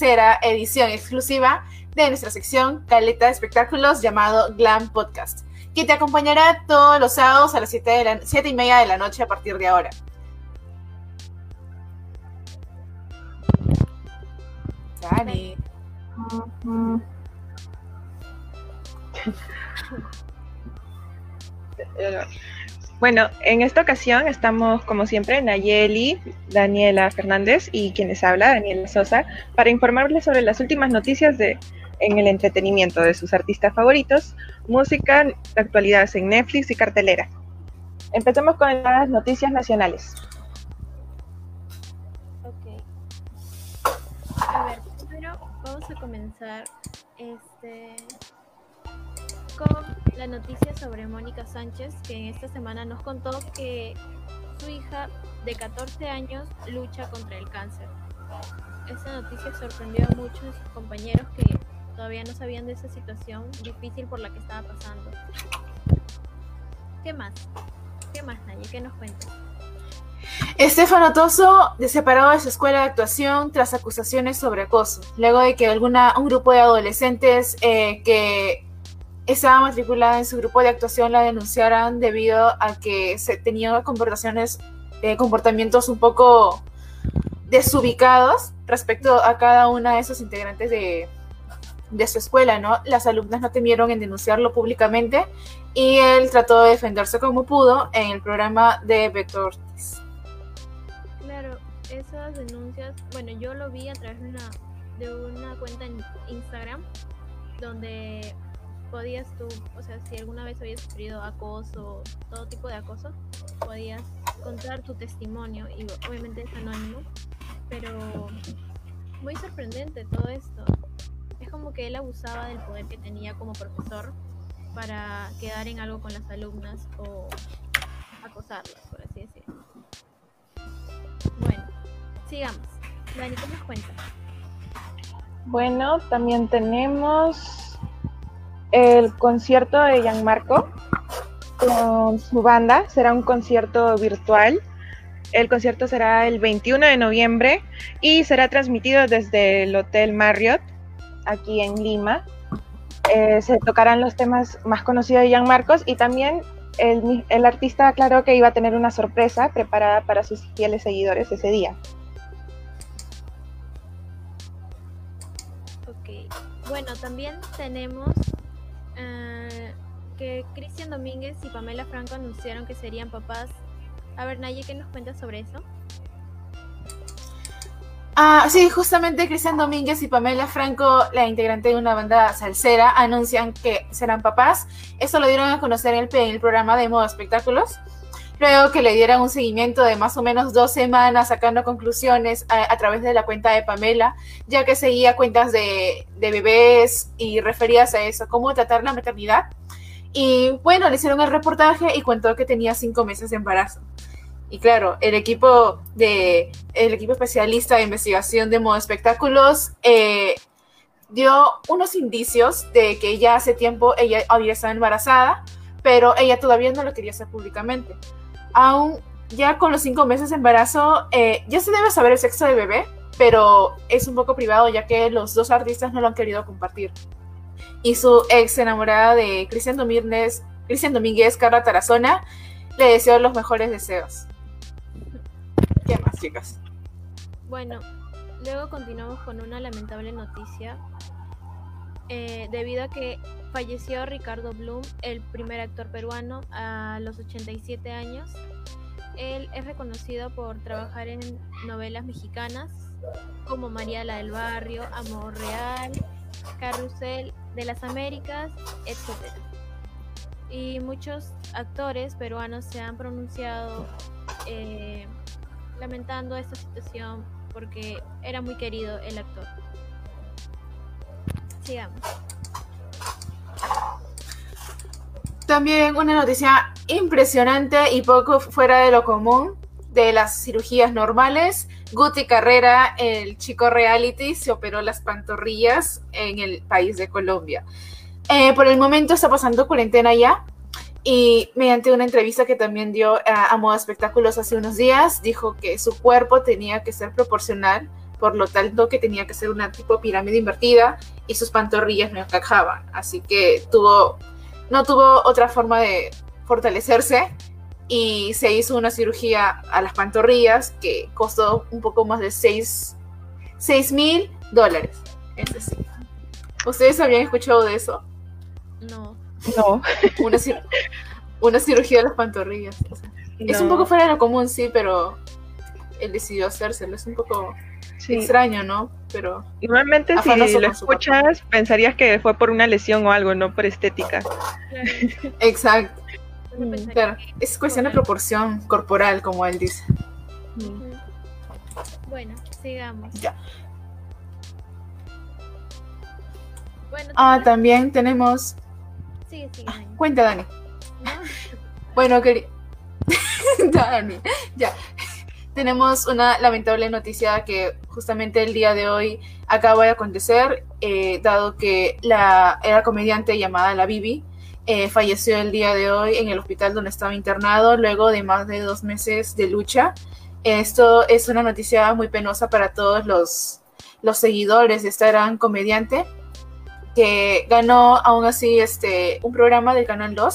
será edición exclusiva de nuestra sección Caleta de Espectáculos llamado Glam Podcast, que te acompañará todos los sábados a las 7, de la, 7 y media de la noche a partir de ahora. Dani. Bueno, en esta ocasión estamos, como siempre, Nayeli, Daniela Fernández y quienes habla, Daniela Sosa, para informarles sobre las últimas noticias de, en el entretenimiento de sus artistas favoritos, música, actualidades en Netflix y cartelera. Empecemos con las noticias nacionales. Ok. A ver, primero vamos a comenzar este, con la noticia sobre Mónica Sánchez, que en esta semana nos contó que su hija de 14 años lucha contra el cáncer. Esta noticia sorprendió a muchos de sus compañeros que todavía no sabían de esa situación difícil por la que estaba pasando. ¿Qué más? ¿Qué más, Naye? ¿Qué nos cuentas? Estefano Toso separado de su escuela de actuación tras acusaciones sobre acoso, luego de que alguna, un grupo de adolescentes eh, que estaba matriculada en su grupo de actuación la denunciaran debido a que se tenía comportaciones, eh, comportamientos un poco desubicados respecto a cada una de esos integrantes de, su escuela, ¿no? Las alumnas no temieron en denunciarlo públicamente y él trató de defenderse como pudo en el programa de Vector Ortiz. Claro, esas denuncias, bueno, yo lo vi a través de una cuenta en Instagram donde podías tú, o sea, si alguna vez habías sufrido acoso, todo tipo de acoso, podías contar tu testimonio y obviamente es anónimo, pero muy sorprendente todo esto. Es como que él abusaba del poder que tenía como profesor para quedar en algo con las alumnas o acosarlas, por así decirlo. Bueno, sigamos. Dani, ¿qué nos cuentas? Bueno, también tenemos el concierto de Gianmarco con su banda. Será un concierto virtual. El concierto será el 21 de noviembre y será transmitido desde el Hotel Marriott aquí en Lima. Eh, se tocarán los temas más conocidos de Jean Marcos y también el, el, artista aclaró que iba a tener una sorpresa preparada para sus fieles seguidores ese día. Ok, bueno, también tenemos uh, que Cristian Domínguez y Pamela Franco anunciaron que serían papás. A ver, Naye, ¿qué nos cuentas sobre eso? Ah, sí, justamente Cristian Domínguez y Pamela Franco, la integrante de una banda salsera, anuncian que serán papás. Esto lo dieron a conocer en el, en el programa de Modo Espectáculos. Luego que le dieran un seguimiento de más o menos dos semanas sacando conclusiones a, través de la cuenta de Pamela, ya que seguía cuentas de, bebés y referías a eso, cómo tratar la maternidad. Y bueno, le hicieron el reportaje y contó que tenía cinco meses de embarazo. Y claro, el equipo de el equipo especialista de investigación de modo espectáculos eh, dio unos indicios de que ya hace tiempo ella había estado embarazada, pero ella todavía no lo quería hacer públicamente. Aún ya con los cinco meses de embarazo, eh, ya se debe saber el sexo del bebé, pero es un poco privado ya que los dos artistas no lo han querido compartir. Y su ex enamorada de Cristian Domínguez, Cristian Domínguez, Carla Tarazona, le deseó los mejores deseos. ¿Qué más, chicas? Bueno, luego continuamos con una lamentable noticia. Eh, debido a que falleció Ricardo Bloom, el primer actor peruano, a los 87 años. Él es reconocido por trabajar en novelas mexicanas como María la del Barrio, Amor Real, Carrusel de las Américas, etc. Y muchos actores peruanos se han pronunciado eh, lamentando esta situación porque era muy querido el actor. Sigamos. También una noticia impresionante y poco fuera de lo común de las cirugías normales. Guti Carrera, el chico reality, se operó las pantorrillas en el país de Colombia. Eh, por el momento está pasando cuarentena ya, y mediante una entrevista que también dio a, a Moda Espectáculos hace unos días, dijo que su cuerpo tenía que ser proporcional por lo tanto que tenía que ser una tipo pirámide invertida y sus pantorrillas no encajaban. Así que tuvo, no tuvo otra forma de fortalecerse y se hizo una cirugía a las pantorrillas que costó un poco más de 6 mil dólares. Es decir, ¿ustedes habían escuchado de eso? No. No. Una, una cirugía de las pantorrillas. Es un poco fuera de lo común, sí, pero él decidió hacérselo. Es un poco extraño, ¿no? Pero. Normalmente, si lo escuchas, pensarías que fue por una lesión o algo, no por estética. Exacto. Claro, es cuestión de proporción corporal, como él dice. Bueno, sigamos. Ya. ah, también tenemos. Sigue, sigue. Ah, cuenta, Dani. bueno, quería. Dani, ya. Tenemos una lamentable noticia que justamente el día de hoy acaba de acontecer, eh, dado que la era comediante llamada La Bibi eh, falleció el día de hoy en el hospital donde estaba internado luego de más de dos meses de lucha. Esto es una noticia muy penosa para todos los, los seguidores de esta gran comediante que ganó aún así este, un programa del Canal 2.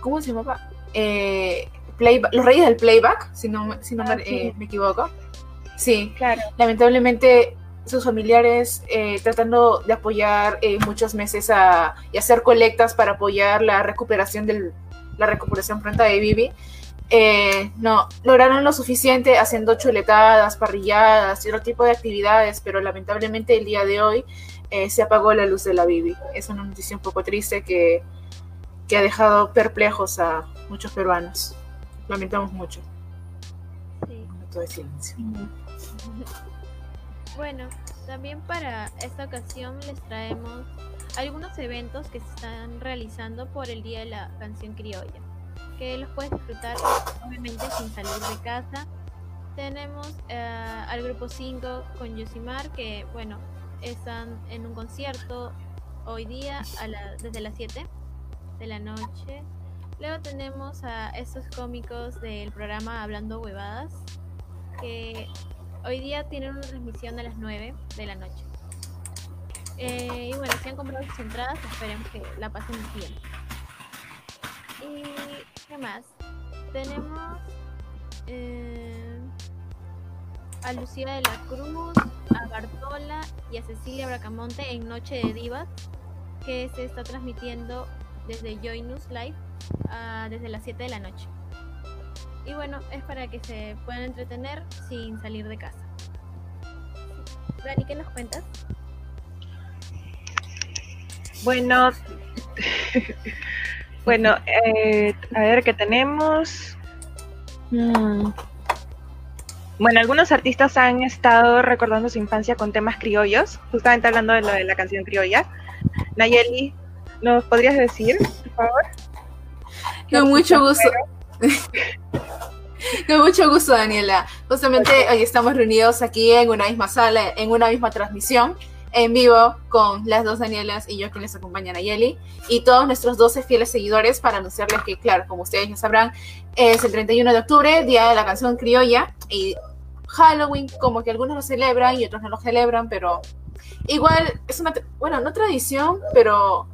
¿Cómo se llamaba? Eh, los Reyes del Playback, si no, si no ah, eh, me equivoco. Sí, claro. Lamentablemente sus familiares eh, tratando de apoyar eh, muchos meses a, y hacer colectas para apoyar la recuperación del, la recuperación pronta de Vivi. Eh, no, lograron lo suficiente haciendo chuletadas, parrilladas y otro tipo de actividades, pero lamentablemente el día de hoy se apagó la luz de la Bibi. Es una noticia un poco triste que, que ha dejado perplejos a muchos peruanos. Lamentamos mucho. Sí. Todo silencio. Bueno, también para esta ocasión les traemos algunos eventos que se están realizando por el Día de la Canción Criolla, que los puedes disfrutar obviamente sin salir de casa. Tenemos eh, al grupo 5 con Yosimar, que bueno, están en un concierto hoy día desde las 7 de la noche. Luego tenemos a estos cómicos del programa Hablando Huevadas, que Hoy día tienen una transmisión a las 9 de la noche. Eh, y bueno, si han comprado sus entradas, esperemos que la pasen bien. ¿Y qué más? Tenemos eh, a Lucía de la Cruz, a Bartola y a Cecilia Bracamonte en Noche de Divas, que se está transmitiendo desde Joy News Live ah, desde las 7 de la noche. Y bueno, es para que se puedan entretener sin salir de casa. Dani, ¿qué nos cuentas? Bueno, bueno, eh, a ver qué tenemos. Mm. Bueno, algunos artistas han estado recordando su infancia con temas criollos, justamente hablando de lo de la canción criolla. Nayeli, ¿nos podrías decir, por favor? Con mucho gusto. Con mucho gusto, Daniela. Justamente hoy estamos reunidos aquí en una misma sala, en una misma transmisión, en vivo, con las dos Danielas y yo que les acompañan a Yeli, y todos nuestros 12 fieles seguidores para anunciarles que, claro, como ustedes ya sabrán, es el 31 de octubre, Día de la Canción Criolla, y Halloween, como que algunos lo celebran y otros no lo celebran, pero igual es una, bueno, no tradición, pero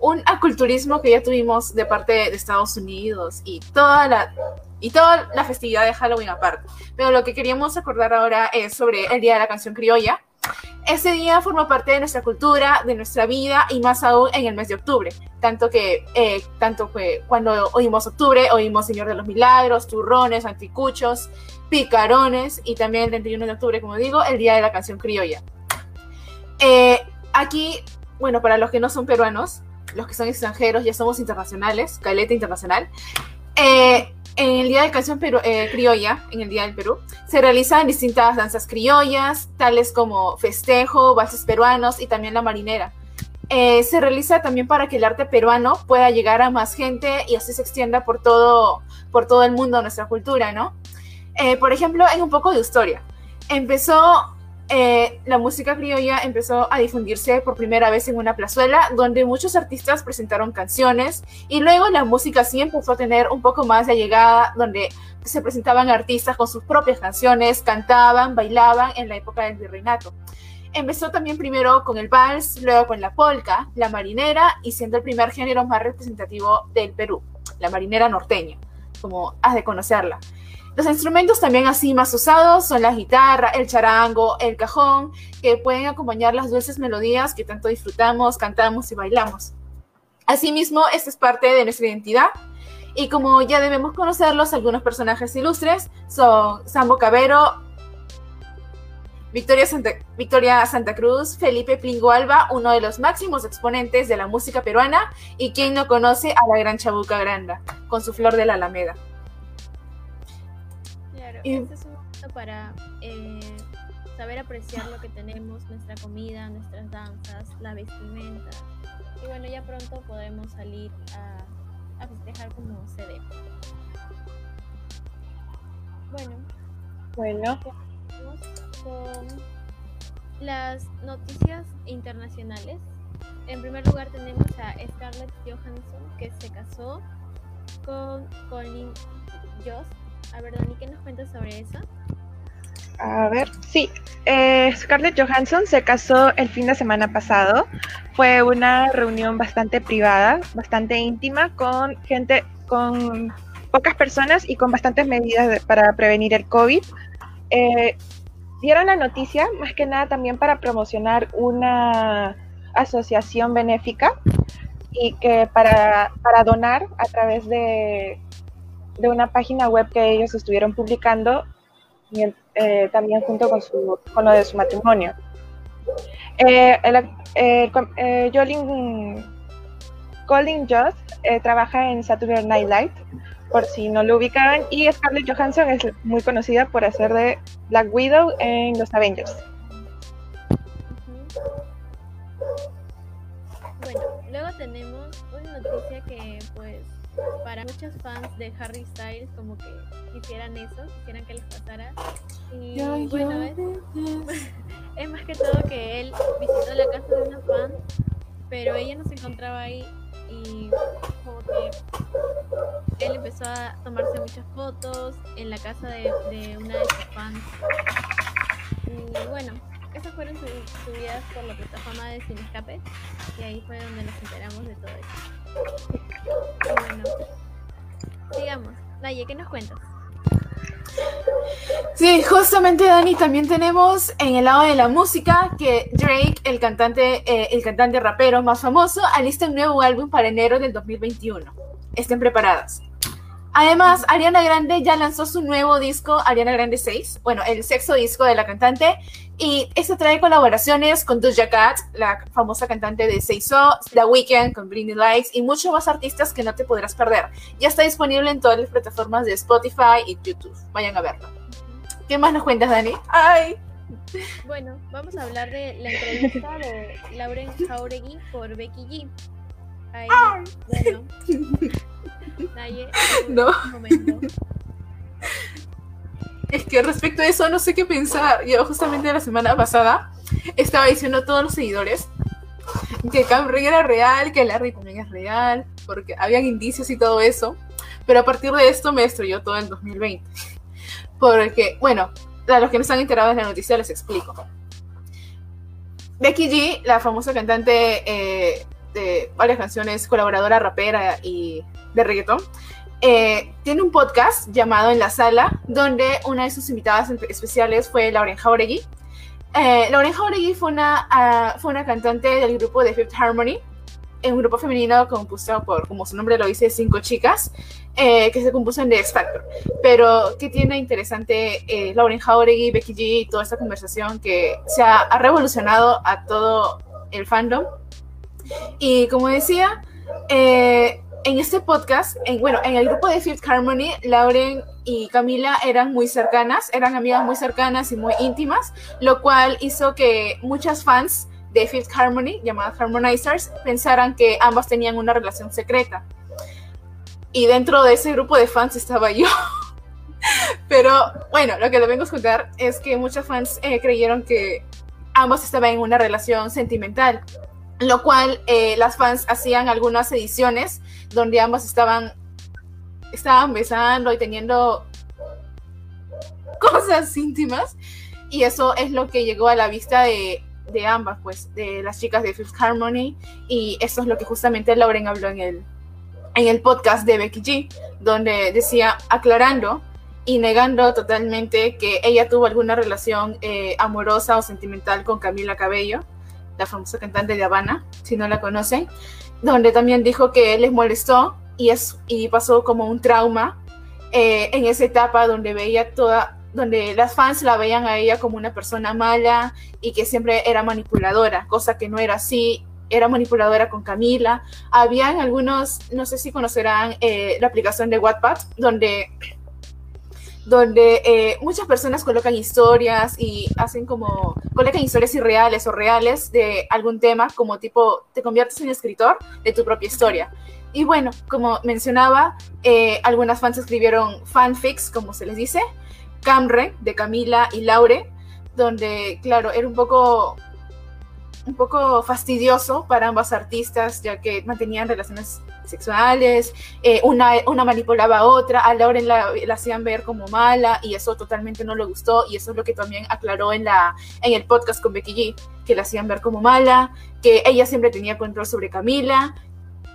un aculturismo que ya tuvimos de parte de Estados Unidos y toda la y toda la festividad de Halloween aparte. Pero lo que queríamos acordar ahora es sobre el Día de la Canción Criolla. Ese día forma parte de nuestra cultura, de nuestra vida y más aún en el mes de octubre. Tanto que, eh, tanto que cuando oímos octubre, oímos Señor de los Milagros, turrones, anticuchos, picarones y también el 31 de octubre, como digo, el Día de la Canción Criolla. Eh, aquí, bueno, para los que no son peruanos, los que son extranjeros, ya somos internacionales, caleta internacional. Eh, en el Día de Canción eh, Criolla, en el Día del Perú, se realizan distintas danzas criollas, tales como festejo, valses peruanos y también la marinera. Eh, se realiza también para que el arte peruano pueda llegar a más gente y así se extienda por todo, por todo el mundo nuestra cultura, ¿no? por ejemplo, en un poco de historia. Empezó eh, la música criolla empezó a difundirse por primera vez en una plazuela donde muchos artistas presentaron canciones y luego la música sí empezó a tener un poco más de llegada donde se presentaban artistas con sus propias canciones, cantaban, bailaban en la época del virreinato. Empezó también primero con el vals, luego con la polka, la marinera y siendo el primer género más representativo del Perú, la marinera norteña, como has de conocerla. Los instrumentos también así más usados son la guitarra, el charango, el cajón, que pueden acompañar las dulces melodías que tanto disfrutamos, cantamos y bailamos. Asimismo, esta es parte de nuestra identidad y como ya debemos conocerlos, algunos personajes ilustres son Sambo Cabero, Victoria Santa, Victoria Cruz, Felipe Plingo Alba, uno de los máximos exponentes de la música peruana y quien no conoce a la gran Chabuca Granda, con su flor de la Alameda. Este es un momento para eh, saber apreciar lo que tenemos, nuestra comida, nuestras danzas, la vestimenta. Y bueno, ya pronto podremos salir a, a festejar como se debe. Bueno. Bueno con las noticias internacionales. En primer lugar tenemos a Scarlett Johansson que se casó con Colin Jost. A ver, Dani, ¿qué nos cuentas sobre eso? A ver, sí. Eh, Scarlett Johansson se casó el fin de semana pasado. Fue una reunión bastante privada, bastante íntima, con gente, con pocas personas y con bastantes medidas para prevenir el COVID. Eh, dieron la noticia más que nada también para promocionar una asociación benéfica y que para, para donar a través de, de, una página web que ellos estuvieron publicando eh, también junto con, su, con lo de su matrimonio. Eh, el, eh, Colin trabaja en Saturday Night Live por si no lo ubicaban. Y Scarlett Johansson es muy conocida por hacer de Black Widow en los Avengers. Bueno, luego tenemos una noticia que pues para muchos fans de Harry Styles como que quisieran eso, quisieran que les pasara. Y bueno, es, es más que todo que él visitó la casa de una fan, pero ella no se encontraba ahí y como que él empezó a tomarse muchas fotos en la casa de, una de sus fans. Y bueno, esas fueron subidas por la plataforma de Sin Escape y ahí fue donde nos enteramos de todo eso. Y bueno, sigamos. Naye, ¿qué nos cuentas? Sí, justamente Dani, también tenemos en el lado de la música que Drake, el cantante, eh, el cantante rapero más famoso, alista un nuevo álbum para enero del 2021. Estén preparadas. Además, Ariana Grande ya lanzó su nuevo disco, Ariana Grande 6, bueno, el sexto disco de la cantante, y este trae colaboraciones con Doja Cat, la famosa cantante de Seiso, The Weeknd con Blinding Lights y muchos más artistas que no te podrás perder. Ya está disponible en todas las plataformas de Spotify y YouTube. Vayan a verlo. ¿Qué más nos cuentas, Dani? ¡Ay! Bueno, vamos a hablar de la entrevista de Lauren Jauregui por Becky G. Ahí, bueno, no. Es que respecto a eso no sé qué pensar. Yo justamente la semana pasada estaba diciendo a todos los seguidores que Camry era real, que Larry también es real, porque habían indicios y todo eso. Pero a partir de esto me destruyó todo el 2020. Porque, bueno, a los que no están enterados de la noticia les explico. Becky G, la famosa cantante eh, de varias canciones, colaboradora rapera y de reggaetón, eh, tiene un podcast llamado En la Sala, donde una de sus invitadas especiales fue Lauren Jauregui. Eh, Lauren Jauregui fue una, uh, fue una cantante del grupo de Fifth Harmony, un grupo femenino compuesto por, como su nombre lo dice, cinco chicas, eh, que se compuso en The X Factor. Pero, ¿qué tiene interesante eh, Lauren Jauregui, Becky G y toda esta conversación que se ha revolucionado a todo el fandom? Y como decía, eh, en este podcast, en, bueno, en el grupo de Fifth Harmony, Lauren y Camila eran muy cercanas, eran amigas muy cercanas y muy íntimas, lo cual hizo que muchas fans de Fifth Harmony, llamadas Harmonizers, pensaran que ambas tenían una relación secreta. Y dentro de ese grupo de fans estaba yo. Pero bueno, lo que le vengo a contar es que muchos fans eh, creyeron que ambos estaban en una relación sentimental, lo cual eh, las fans hacían algunas ediciones donde ambos estaban, estaban besando y teniendo cosas íntimas. Y eso es lo que llegó a la vista de, de ambas, pues, de las chicas de Fifth Harmony. Y eso es lo que justamente Lauren habló en el, en el podcast de Becky G, donde decía, aclarando y negando totalmente que ella tuvo alguna relación eh, amorosa o sentimental con Camila Cabello, la famosa cantante de Habana, si no la conocen, donde también dijo que les molestó y, es, y pasó como un trauma eh, en esa etapa donde veía toda, donde las fans la veían a ella como una persona mala y que siempre era manipuladora, cosa que no era así, era manipuladora con Camila. Habían algunos, no sé si conocerán eh, la aplicación de Wattpad, donde donde eh, muchas personas colocan historias y hacen como, colocan historias irreales o reales de algún tema, como tipo, te conviertes en escritor de tu propia historia. Y bueno, como mencionaba, eh, algunas fans escribieron fanfics, como se les dice, Camre, de Camila y Laure, donde, claro, era un poco un poco fastidioso para ambas artistas, ya que mantenían relaciones sexuales, eh, una, una, manipulaba a otra, a Lauren la, la, hacían ver como mala y eso totalmente no le gustó y eso es lo que también aclaró en, la, en el podcast con Becky G, que la hacían ver como mala, que ella siempre tenía control sobre Camila,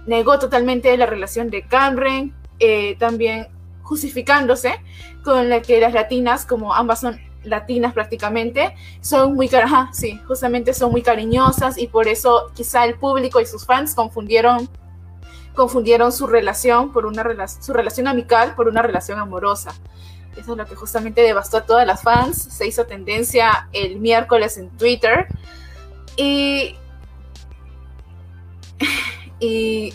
negó totalmente la relación de Cameron, eh, también justificándose con la que las latinas, como ambas son latinas prácticamente, son muy, ajá, sí, justamente son muy cariñosas y por eso quizá el público y sus fans confundieron confundieron su relación por una su relación amical por una relación amorosa. Eso es lo que justamente devastó a todas las fans, se hizo tendencia el miércoles en Twitter y y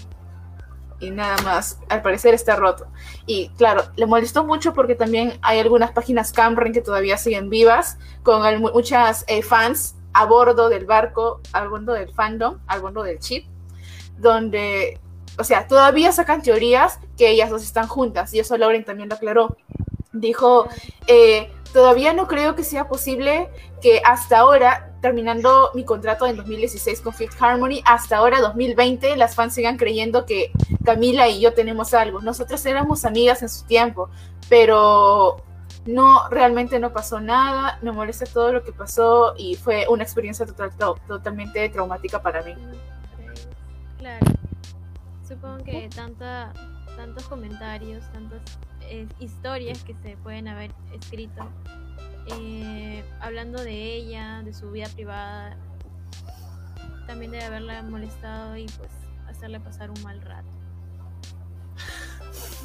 y nada más. Al parecer está roto. Y claro, le molestó mucho porque también hay algunas páginas Camren que todavía siguen vivas, con muchas eh, fans a bordo del barco, a bordo del fandom, a bordo del chip, donde, o sea, todavía sacan teorías que ellas dos están juntas, y eso Lauren también lo aclaró. Dijo, eh, todavía no creo que sea posible que hasta ahora terminando mi contrato en 2016 con Fifth Harmony, hasta ahora 2020 las fans sigan creyendo que Camila y yo tenemos algo. Nosotros éramos amigas en su tiempo, pero no, realmente no pasó nada, me molesta todo lo que pasó y fue una experiencia total, totalmente traumática para mí. Claro, supongo que tanta, tantos comentarios, tantas eh, historias que se pueden haber escrito eh, hablando de ella, de su vida privada, también debe haberla molestado y pues hacerle pasar un mal rato.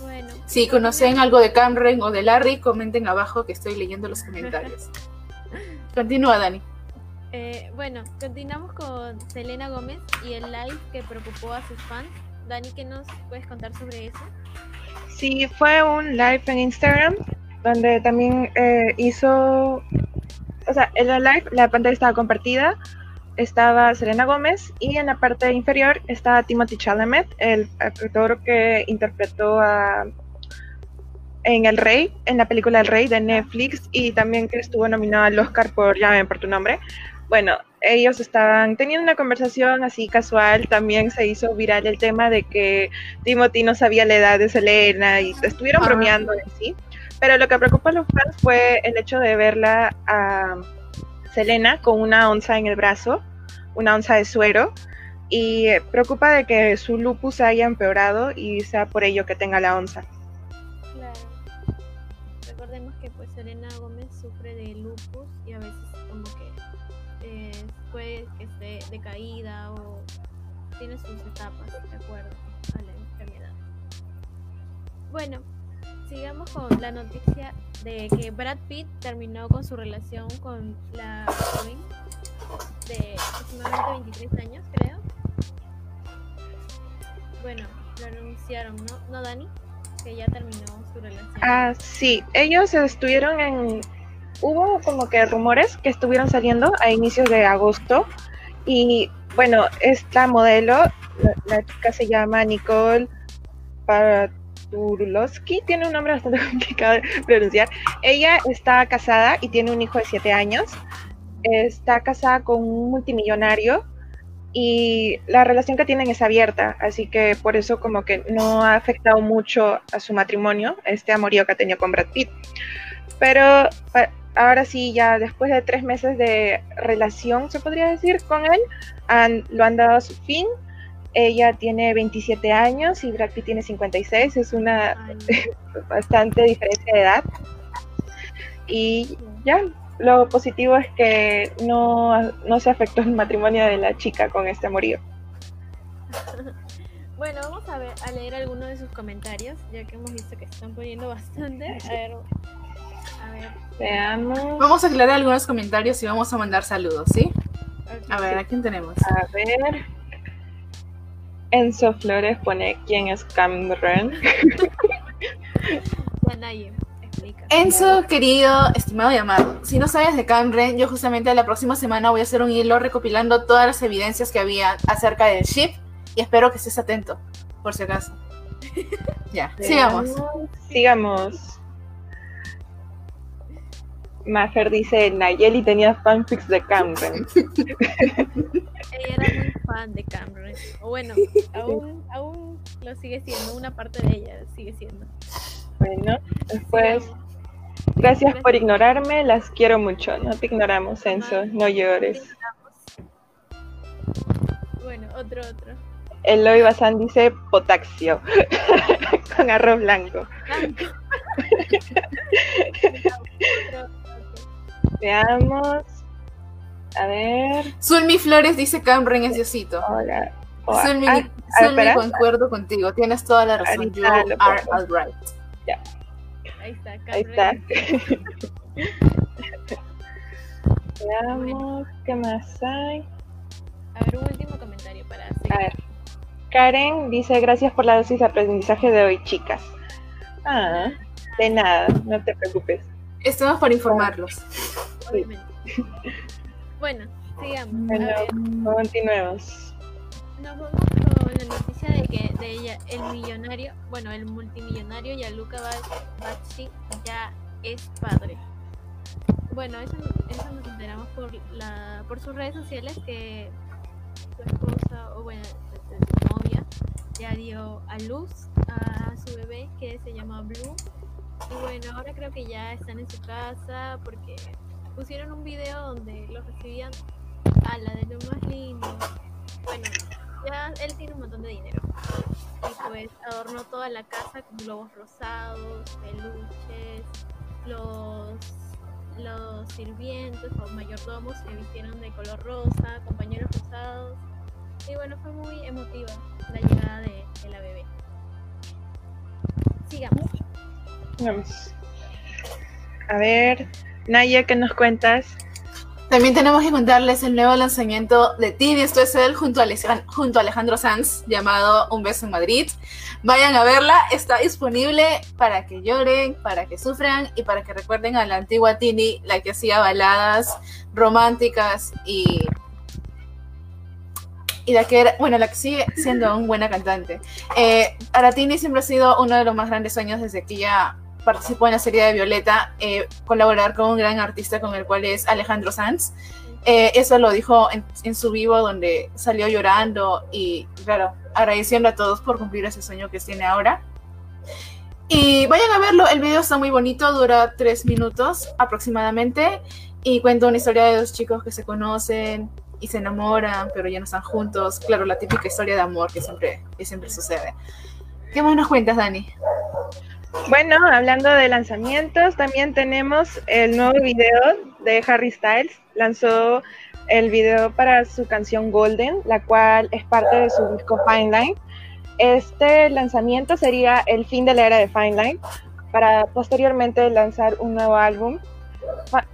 Bueno. Si conocen algo de Cameron o de Larry, comenten abajo que estoy leyendo los comentarios. Continúa, Dani. Eh, bueno, continuamos con Selena Gómez y el live que preocupó a sus fans. Dani, ¿qué nos puedes contar sobre eso? Sí, fue un live en Instagram donde también eh, hizo, o sea, en la live la pantalla estaba compartida, estaba Selena Gómez y en la parte inferior estaba Timothy Chalamet, el actor que interpretó a en El Rey, en la película El Rey de Netflix y también que estuvo nominado al Oscar por Llame por tu nombre. Bueno, ellos estaban teniendo una conversación así casual, también se hizo viral el tema de que Timothy no sabía la edad de Selena y estuvieron bromeando en sí. Pero lo que preocupa a los fans fue el hecho de verla a Selena con una onza en el brazo, una onza de suero, y preocupa de que su lupus haya empeorado y sea por ello que tenga la onza. Que esté decaída o tiene sus etapas de acuerdo a la enfermedad. Bueno, sigamos con la noticia de que Brad Pitt terminó con su relación con la joven de aproximadamente 23 años, creo. Bueno, lo anunciaron, ¿no? ¿No, Dani? Que ya terminó su relación. Ah, sí. Ellos estuvieron en... Hubo como que rumores que estuvieron saliendo a inicios de agosto y bueno, esta modelo, la, chica se llama Nicole para Turlowski, tiene un nombre bastante complicado de pronunciar. Ella está casada y tiene un hijo de 7 años. Está casada con un multimillonario y la relación que tienen es abierta, así que por eso como que no ha afectado mucho a su matrimonio, este amorío que ha tenido con Brad Pitt. Pero ahora sí, ya después de tres meses de relación, se podría decir, con él, han, lo han dado a su fin. Ella tiene 27 años y Brad Pitt tiene 56, es una bastante diferencia de edad. Y ya, lo positivo es que no, no se afectó el matrimonio de la chica con este amorío. Bueno, vamos a ver, a leer algunos de sus comentarios, ya que hemos visto que están poniendo bastante. A ver, a ver. Veamos. Vamos a aclarar algunos comentarios y vamos a mandar saludos, ¿sí? a ver, ¿a quién tenemos? A ver. Enzo Flores pone quién es Cameron. Enzo, querido, estimado y amado, si no sabes de Cameron, yo justamente la próxima semana voy a hacer un hilo recopilando todas las evidencias que había acerca del ship y espero que estés atento, por si acaso. ya, sigamos. Sigamos. Mafer dice, Nayeli tenía fanfics de Cameron. Ella era muy fan de Cameron. O bueno, aún, aún lo sigue siendo, una parte de ella sigue siendo. Bueno, después, gracias por ignorarme, las quiero mucho. No te ignoramos, Enzo, no llores. Bueno, otro, otro. Eloy Bazán dice potaxio, con arroz blanco. Veamos. A ver. Zulmi Flores dice Cameron es Diosito. Hola. Zulmi, ah, concuerdo contigo. Tienes toda la razón. You are alright. Ya. Ahí está, Ahí está. Veamos, ¿qué más hay? A ver, un último comentario para seguir. A ver. Karen dice, gracias por la dosis de aprendizaje de hoy, chicas. Ah, de nada, no te preocupes. Estamos para informarlos. Bueno, sigamos. Bueno, continuemos. Nos vamos con la noticia de que de ella, el millonario, bueno, el multimillonario Yaluka Bachi ya es padre. Bueno, eso, eso nos enteramos por, la, por sus redes sociales que su esposa, o bueno, su novia, ya dio a luz a su bebé que se llama Blue bueno, ahora creo que ya están en su casa porque pusieron un video donde lo recibían a la de lo más lindo. Bueno, ya él tiene un montón de dinero. Y pues adornó toda la casa con globos rosados, peluches, los los sirvientes o mayordomos se vistieron de color rosa, compañeros rosados. Y bueno, fue muy emotiva la llegada de la bebé. Sigamos. Vamos. A ver, Naya, ¿qué nos cuentas? También tenemos que contarles el nuevo lanzamiento de Tini Esto es él junto a, Alejandro Sanz, llamado Un beso en Madrid. Vayan a verla, está disponible para que lloren, para que sufran y para que recuerden a la antigua Tini, la que hacía baladas románticas y y la que era, bueno, la que sigue siendo una buena cantante. Eh, Aratini siempre ha sido uno de los más grandes sueños desde que ella participó en la serie de Violeta, eh, colaborar con un gran artista con el cual es Alejandro Sanz. Eh, eso lo dijo en, su vivo donde salió llorando y, claro, agradeciendo a todos por cumplir ese sueño que tiene ahora. Y vayan a verlo, el video está muy bonito, dura tres minutos aproximadamente y cuenta una historia de dos chicos que se conocen y se enamoran, pero ya no están juntos. Claro, la típica historia de amor que siempre, que siempre sucede. ¿Qué más nos cuentas, Dani? Bueno, hablando de lanzamientos, también tenemos el nuevo video de Harry Styles. Lanzó el video para su canción Golden, la cual es parte de su disco Fine Line. Este lanzamiento sería el fin de la era de Fine Line, para posteriormente lanzar un nuevo álbum.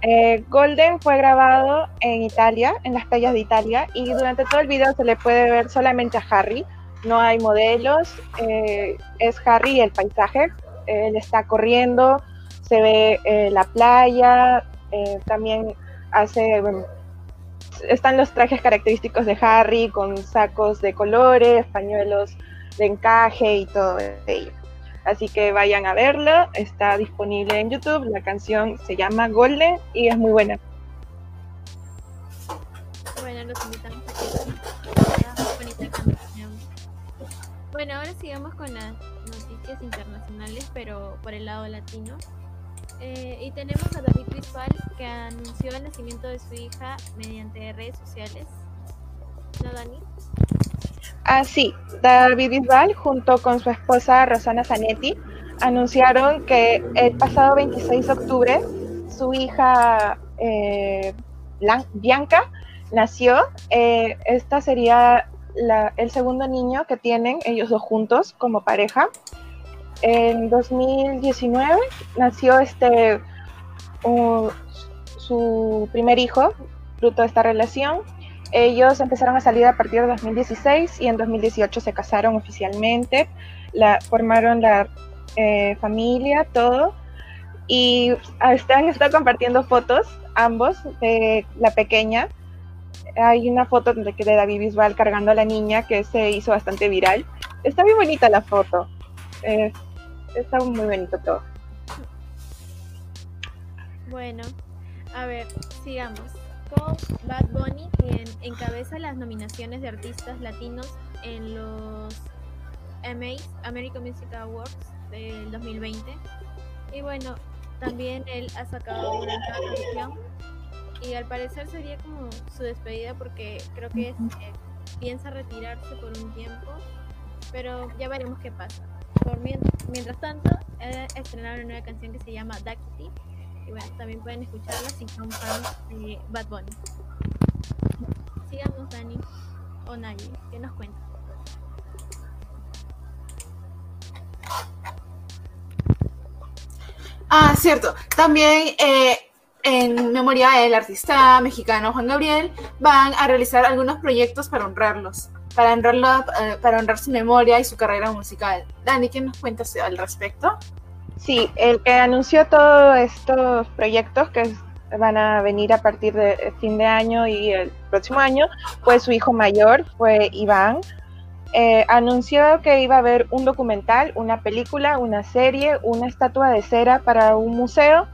Eh, Golden fue grabado en Italia, en las playas de Italia, y durante todo el video se le puede ver solamente a Harry. No hay modelos, eh, es Harry y el paisaje él está corriendo, se ve eh, la playa, eh, también hace, están los trajes característicos de Harry con sacos de colores, pañuelos de encaje y todo ello. Así que vayan a verlo, está disponible en YouTube, la canción se llama Golden y es muy buena. Bueno, los invitamos a que canción. Bueno, ahora sigamos con las internacionales, pero por el lado latino. Eh, y tenemos a David Bisbal que anunció el nacimiento de su hija mediante redes sociales. ¿No, Dani? Ah, sí. David Bisbal, junto con su esposa Rosana Zanetti, anunciaron que el pasado 26 de octubre su hija eh, Bianca nació. Eh, esta sería el segundo niño que tienen ellos dos juntos como pareja. En 2019 nació este su primer hijo, fruto de esta relación. Ellos empezaron a salir a partir de 2016 y en 2018 se casaron oficialmente, la, formaron la eh, familia, todo. Y están, están compartiendo fotos, ambos, de la pequeña. Hay una foto de, de David Bisbal cargando a la niña que se hizo bastante viral. Está muy bonita la foto. Está muy bonito todo. Bueno, a ver, sigamos con Bad Bunny, quien encabeza las nominaciones de artistas latinos en los MAs, American Music Awards del 2020. Y bueno, también él ha sacado una nueva canción y al parecer sería como su despedida porque creo que eh, piensa retirarse por un tiempo, pero ya veremos qué pasa. Mientras, tanto, ha estrenado una nueva canción que se llama Duckity y bueno, también pueden escucharla si son fans de Bad Bunny. Sigamos, Dani o nadie, ¿qué nos cuenta? Ah, cierto. También eh, en memoria del artista mexicano Juan Gabriel van a realizar algunos proyectos para honrarlos, para honrarlo, eh, para honrar su memoria y su carrera musical. Dani, ¿qué nos cuentas al respecto? Sí, el que anunció todos estos proyectos que van a venir a partir de fin de año y el próximo año fue su hijo mayor, fue Iván. Eh, anunció que iba a haber un documental, una película, una serie, una estatua de cera para un museo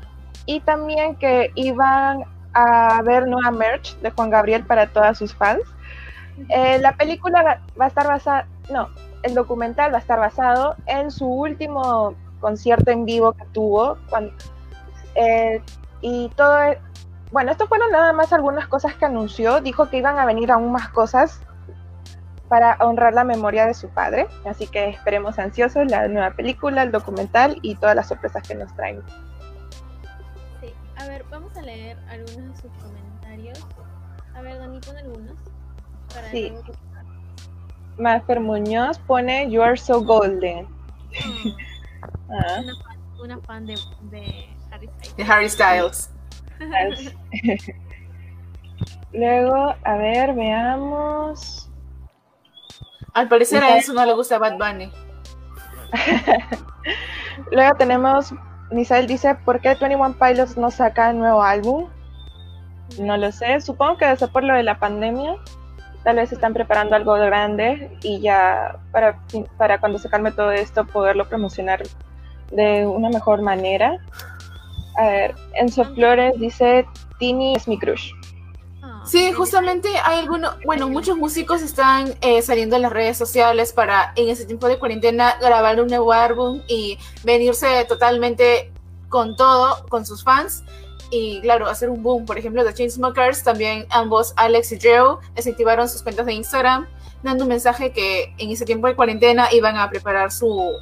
y también que iban a ver nueva merch de Juan Gabriel para todas sus fans. Eh, la película va a estar basada, no, el documental va a estar basado en su último concierto en vivo que tuvo. Cuando, eh, y todo, bueno, estos fueron nada más algunas cosas que anunció. Dijo que iban a venir aún más cosas para honrar la memoria de su padre. Así que esperemos ansiosos la nueva película, el documental y todas las sorpresas que nos traen. Sí, a ver, vamos a leer algunos de sus comentarios. A ver, Dani, pon algunos. Para sí. Mafer Muñoz pone You are so golden. Mm. Ah. Una, fan, de, Harry Styles. De Harry Styles. Luego, a ver, veamos. Al parecer a eso no le gusta Bad Bunny. Luego tenemos, Misael dice, ¿por qué 21 Pilots no saca nuevo álbum? No lo sé, supongo que debe ser por lo de la pandemia. Tal vez están preparando algo grande y ya para, para cuando se calme todo esto poderlo promocionar de una mejor manera. A ver, Enzo Flores dice, Tini es mi crush. Sí, justamente hay algunos, bueno, muchos músicos están eh, saliendo en las redes sociales para en ese tiempo de cuarentena grabar un nuevo álbum y venirse totalmente con todo, con sus fans y claro, hacer un boom. Por ejemplo, The Chainsmokers, también ambos, Alex y Joe, desactivaron sus cuentas de Instagram, dando un mensaje que en ese tiempo de cuarentena iban a preparar su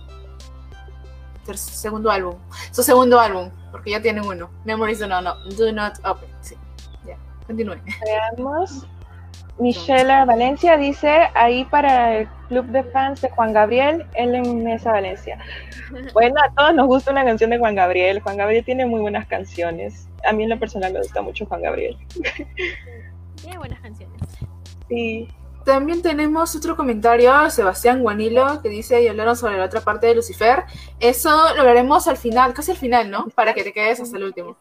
segundo álbum. Su segundo álbum, porque ya tienen uno. Memories do not, do not open. Sí, ya. Continúe. Veamos. Michelle Valencia dice ahí para el club de fans de Juan Gabriel, él en Mesa Valencia. Bueno, a todos nos gusta una canción de Juan Gabriel. Juan Gabriel tiene muy buenas canciones. A mí en lo personal me gusta mucho Juan Gabriel. Tiene buenas canciones. Sí. También tenemos otro comentario, Sebastián Guanilo, que dice, y hablaron sobre la otra parte de Lucifer. Eso lo veremos al final, casi al final, ¿no? Para que te quedes hasta el último.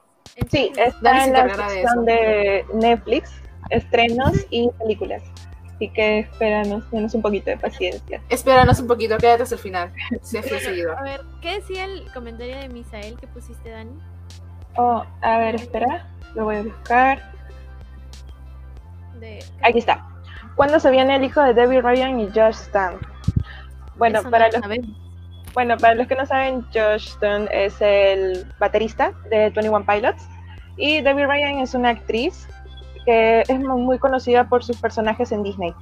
Sí, está en la sección de, Netflix, estrenos y películas. Así que espéranos, tenemos un poquito de paciencia. Espéranos un poquito, quédate hasta el final. Se fue seguido. A ver, ¿qué decía el comentario de Misael que pusiste, Dani? Oh, a ver, espera, lo voy a buscar. De... Aquí está. ¿Cuándo se viene el hijo de Debbie Ryan y Josh Stan? Bueno, Eso para lo los, sabemos. bueno, para los que no saben, Josh Stan es el baterista de 21 Pilots y Debbie Ryan es una actriz que es mu- muy conocida por sus personajes en Disney.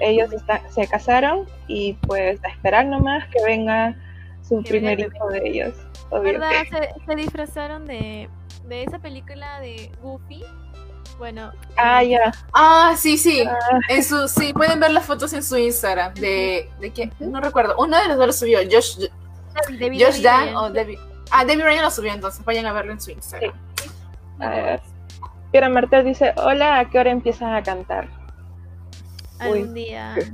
Ellos está- se casaron y pues a esperar nomás que venga su Que primer hijo de ellos. ¿Verdad? que- Se, se disfrazaron de, de esa película de Goofy. Bueno. Ah, ya. Ah, sí, sí. Ah, En su, sí, pueden ver las fotos en su Instagram. De, de quién, no recuerdo. Uno de los dos lo subió. Josh, Josh Dan Ryan. o Debbie. Ah, Debbie Ryan lo subió, entonces vayan a verlo en su Instagram. a ver. Piera Martel dice, hola, ¿a qué hora empiezan a cantar? Algún día.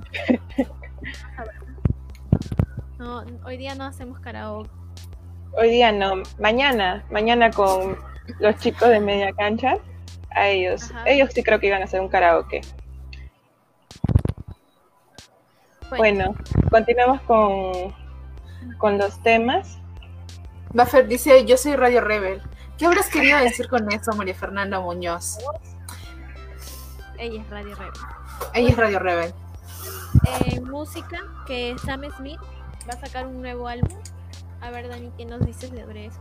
No, hoy día no hacemos karaoke. Hoy día no, mañana, mañana con los chicos de media cancha, a ellos, Ajá. ellos sí creo que iban a hacer un karaoke. Bueno, continuamos con, con los temas. Buffer dice, yo soy Radio Rebel. ¿Qué habrás querido decir con eso, María Fernanda Muñoz? ella es Radio Rebel. Ella es Radio Rebel. Eh, música, que Sam Smith va a sacar un nuevo álbum. A ver, Dani, ¿qué nos dices sobre eso?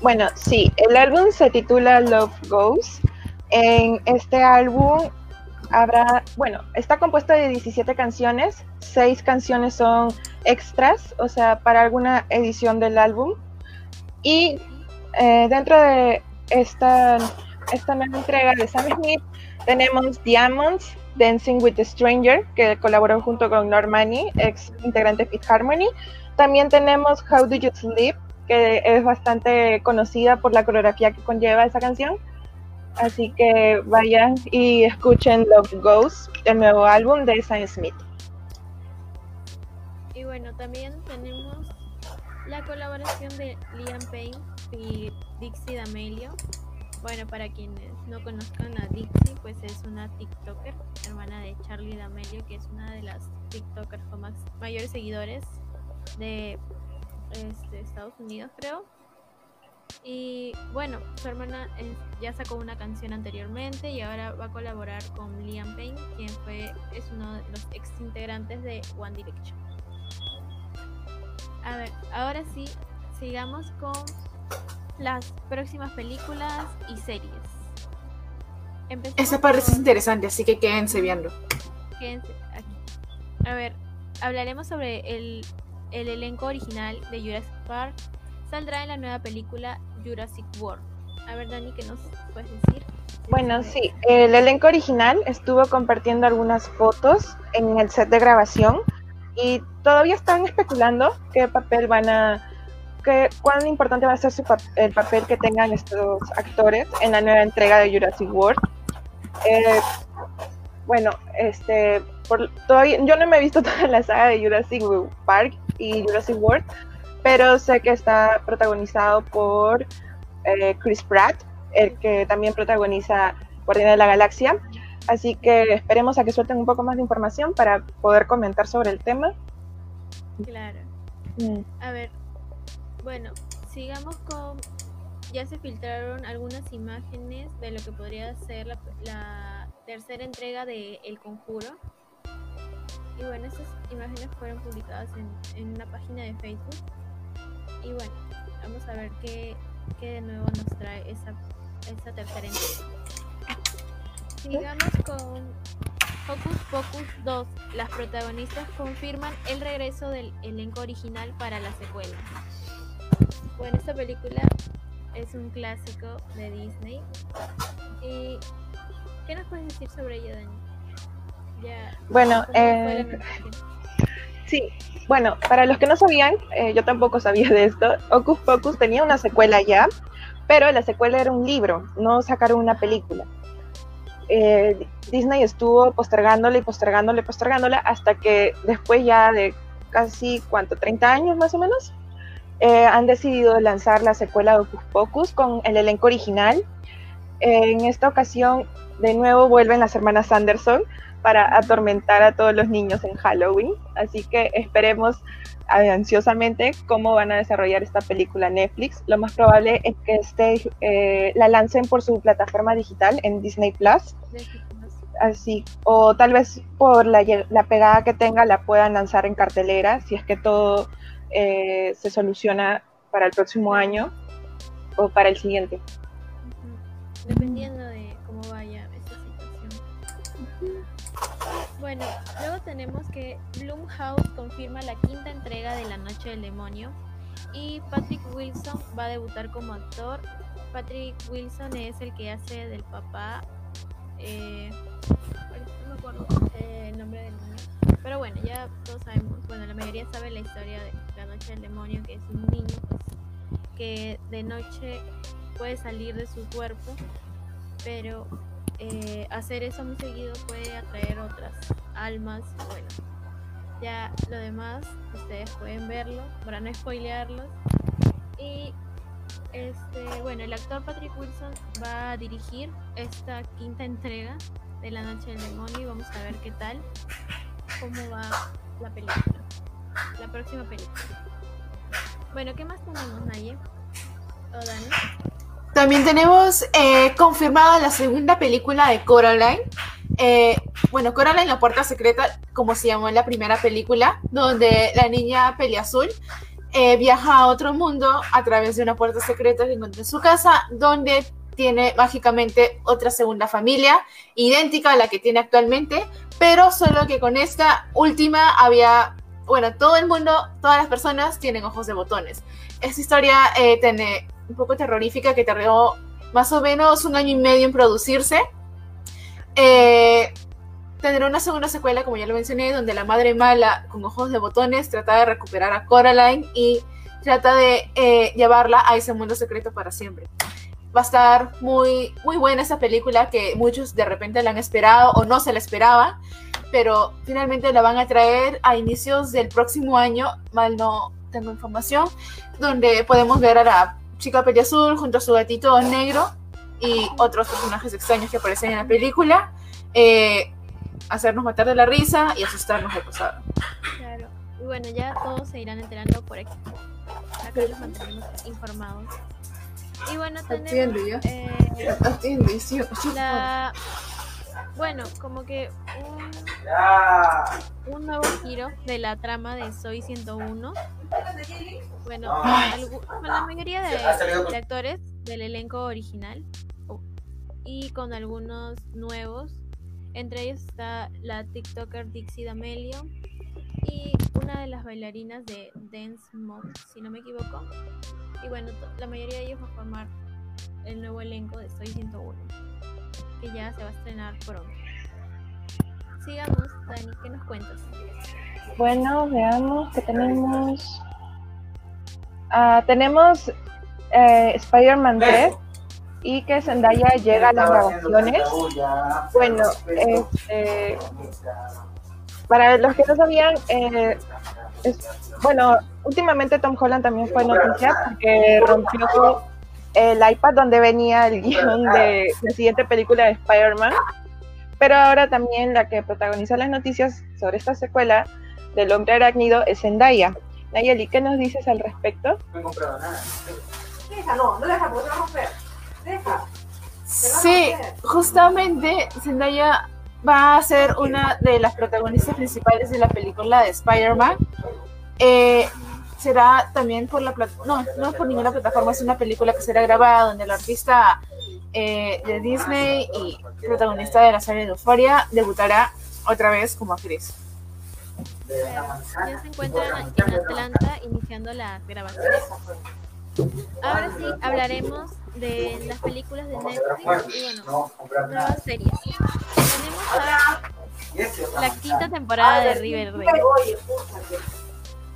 Bueno, sí, el álbum se titula Love Goes. En este álbum habrá, bueno, está compuesto de 17 canciones, 6 canciones son extras, o sea, para alguna edición del álbum. Y eh, dentro de esta, esta nueva entrega de Sam Smith tenemos Diamonds, Dancing with a Stranger, que colaboró junto con Normani, ex integrante de Fifth Harmony. También tenemos How Do You Sleep, que es bastante conocida por la coreografía que conlleva esa canción. Así que vayan y escuchen Love Goes, el nuevo álbum de Sam Smith. Y bueno, también tenemos la colaboración de Liam Payne y Dixie D'Amelio. Bueno, para quienes no conozcan a Dixie, pues es una TikToker, hermana de Charlie D'Amelio, que es una de las TikTokers con más, mayores seguidores de este, Estados Unidos, creo. Y bueno, su hermana ya sacó una canción anteriormente y ahora va a colaborar con Liam Payne, quien fue, es uno de los ex integrantes de One Direction. A ver, ahora sí, sigamos con las próximas películas y series. Empecemos Esa parte es con- interesante, así que quédense viendo. Quédense aquí. A ver, hablaremos sobre el, el elenco original de Jurassic Park. Saldrá en la nueva película Jurassic World. A ver, Dani, ¿qué nos puedes decir? Bueno, sí, el elenco original estuvo compartiendo algunas fotos en el set de grabación y todavía están especulando qué papel van a, qué, cuán importante va a ser su pap- el papel que tengan estos actores en la nueva entrega de Jurassic World. Eh, bueno, este, por, todavía, yo no me he visto toda la saga de Jurassic Park y Jurassic World, pero sé que está protagonizado por eh, Chris Pratt, el que también protagoniza Guardianes de la Galaxia. Así que esperemos a que suelten un poco más de información para poder comentar sobre el tema. Claro. Mm, A ver, bueno, sigamos con... Ya se filtraron algunas imágenes de lo que podría ser la, tercera entrega de El Conjuro. Y bueno, estas imágenes fueron publicadas en, en una página de Facebook. Y bueno, vamos a ver qué, qué de nuevo nos trae esa, esa tercera entrega. Sigamos con Hocus Pocus 2. Las protagonistas confirman el regreso del elenco original para la secuela. Bueno, esta película es un clásico de Disney. ¿Y qué nos puedes decir sobre ella, Dani? Ya, Bueno, ¿cómo fue la eh, sí, bueno, para los que no sabían, eh, yo tampoco sabía de esto, Hocus Pocus tenía una secuela ya, pero la secuela era un libro, no sacaron una película. Eh, Disney estuvo postergándola y postergándola y postergándola hasta que después ya de casi, ¿cuánto? 30 años más o menos, eh, han decidido lanzar la secuela de Hocus Pocus con el elenco original. En esta ocasión, de nuevo, vuelven las hermanas Sanderson para atormentar a todos los niños en Halloween. Así que esperemos ansiosamente cómo van a desarrollar esta película Netflix. Lo más probable es que este, eh, la lancen por su plataforma digital en Disney Plus. Así, o tal vez por la, la, pegada que tenga la puedan lanzar en cartelera, si es que todo eh, se soluciona para el próximo año o para el siguiente. Dependiendo de cómo vaya esta situación. Bueno, luego tenemos que Blumhouse confirma la quinta entrega de La Noche del Demonio y Patrick Wilson va a debutar como actor. Patrick Wilson es el que hace del papá. Eh, acuerdo eh, el nombre del niño. Pero bueno, ya todos sabemos, bueno, la mayoría sabe la historia de La Noche del Demonio, que es un niño pues, que de noche puede salir de su cuerpo, pero eh, hacer eso muy seguido puede atraer otras almas. Bueno, ya lo demás ustedes pueden verlo para no spoilearlos. Y este, bueno, el actor Patrick Wilson va a dirigir esta quinta entrega de La Noche del Demonio y vamos a ver qué tal, cómo va la película, la próxima película. Bueno, ¿qué más tenemos, Naye? También tenemos eh, confirmada la segunda película de Coraline. Eh, bueno, Coraline, la puerta secreta, como se llamó en la primera película, donde la niña Peliazul eh, viaja a otro mundo a través de una puerta secreta que encuentra en su casa, donde tiene mágicamente otra segunda familia, idéntica a la que tiene actualmente, pero solo que con esta última había, bueno, todo el mundo, todas las personas tienen ojos de botones. Esta historia tiene un poco terrorífica que tardó más o menos un año y medio en producirse. Eh, tendrá una segunda secuela, como ya lo mencioné, donde la madre mala con ojos de botones trata de recuperar a Coraline y trata de eh, llevarla a ese mundo secreto para siempre. Va a estar muy, muy buena esa película que muchos de repente la han esperado o no se la esperaban, pero finalmente la van a traer a inicios del próximo año, mal no tengo información, donde podemos ver a la chica peli azul junto a su gatito negro y otros personajes extraños que aparecen en la película, eh, hacernos matar de la risa y asustarnos de pasado. Claro, y bueno, ya todos se irán enterando por aquí. Acá los mantenemos informados. Y bueno, tenemos eh, la, bueno, como que un, un, nuevo giro de la trama de Soy 101. Bueno, con la mayoría de, actores del elenco original y con algunos nuevos. Entre ellos está la TikToker Dixie D'Amelio y una de las bailarinas de Dance Mod, si no me equivoco. Y bueno, la mayoría de ellos va a formar el nuevo elenco de Soy 101 que ya se va a estrenar pronto. Sigamos, Dani, ¿qué nos cuentas? Bueno, veamos que tenemos. Ah, tenemos eh, Spider-Man 3 y que Zendaya llega a las grabaciones. Bueno, este, para los que no sabían, eh, bueno, últimamente Tom Holland también fue noticia porque rompió el iPad donde venía el guion de la siguiente película de Spider-Man. Pero ahora también la que protagoniza las noticias sobre esta secuela del hombre arácnido es Zendaya. Nayeli, ¿qué nos dices al respecto? No he comprado nada. Deja, no, no deja, porque romper. Deja. Sí, justamente Zendaya va a ser una de las protagonistas principales de la película de Spider-Man. Eh, será también por la no, no por ninguna plataforma, es una película que será grabada donde el artista eh, de Disney y protagonista de la serie de Euphoria debutará otra vez como actriz. Ya se encuentran en Atlanta iniciando la grabación. Ahora sí hablaremos de las películas de Netflix y bueno, nuevas series. La quinta temporada de Riverdale.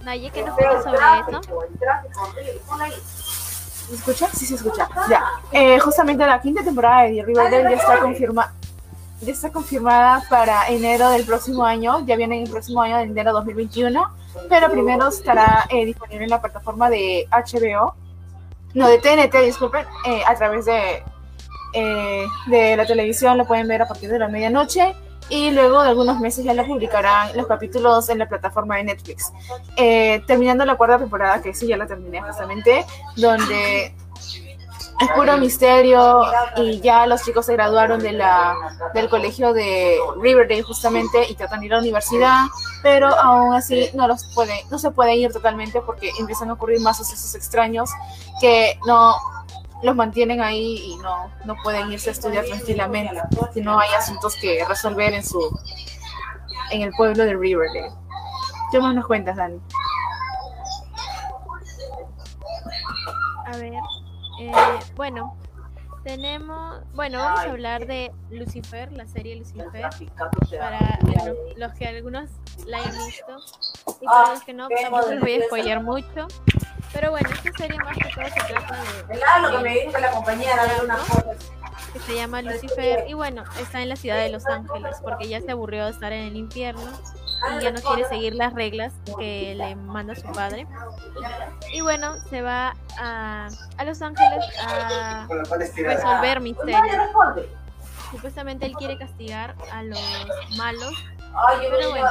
Naye, ¿qué nos cuentas sobre eso? ¿Se escucha? Sí, se escucha. Ya. Eh, justamente la quinta temporada de Riverdale ya está confirmada. Ya está confirmada para enero del próximo año. Ya viene el próximo año, de enero 2021. Pero primero estará eh, disponible en la plataforma de HBO. No, de TNT, disculpen. Eh, a través de, de la televisión lo pueden ver a partir de la medianoche. y luego de algunos meses ya la publicarán los capítulos en la plataforma de Netflix. Eh, terminando la cuarta temporada, que sí, ya la terminé justamente, donde es puro misterio y ya los chicos se graduaron de la, del colegio de Riverdale justamente y tratan de ir a la universidad, pero aún así no, los puede, no se pueden ir totalmente porque empiezan a ocurrir más sucesos extraños que no los mantienen ahí y no, no pueden irse a estudiar tranquilamente, si no hay asuntos que resolver en su en el pueblo de Riverdale. ¿Qué más nos cuentas, Dani? A ver, eh, bueno, tenemos, bueno, vamos a hablar de Lucifer, la serie Lucifer, para los que algunos la hayan visto y para los que no, tampoco les voy a spoiler mucho. Pero bueno, esta serie más que todo se trata de... lo que me dijo la compañía era una foto. Que se llama Lucifer y bueno, está en la ciudad de Los Ángeles porque ya se aburrió de estar en el infierno y ya no quiere seguir las reglas que le manda su padre. Y bueno, se va a, a Los Ángeles a resolver misterios. Supuestamente él quiere castigar a los malos pero bueno,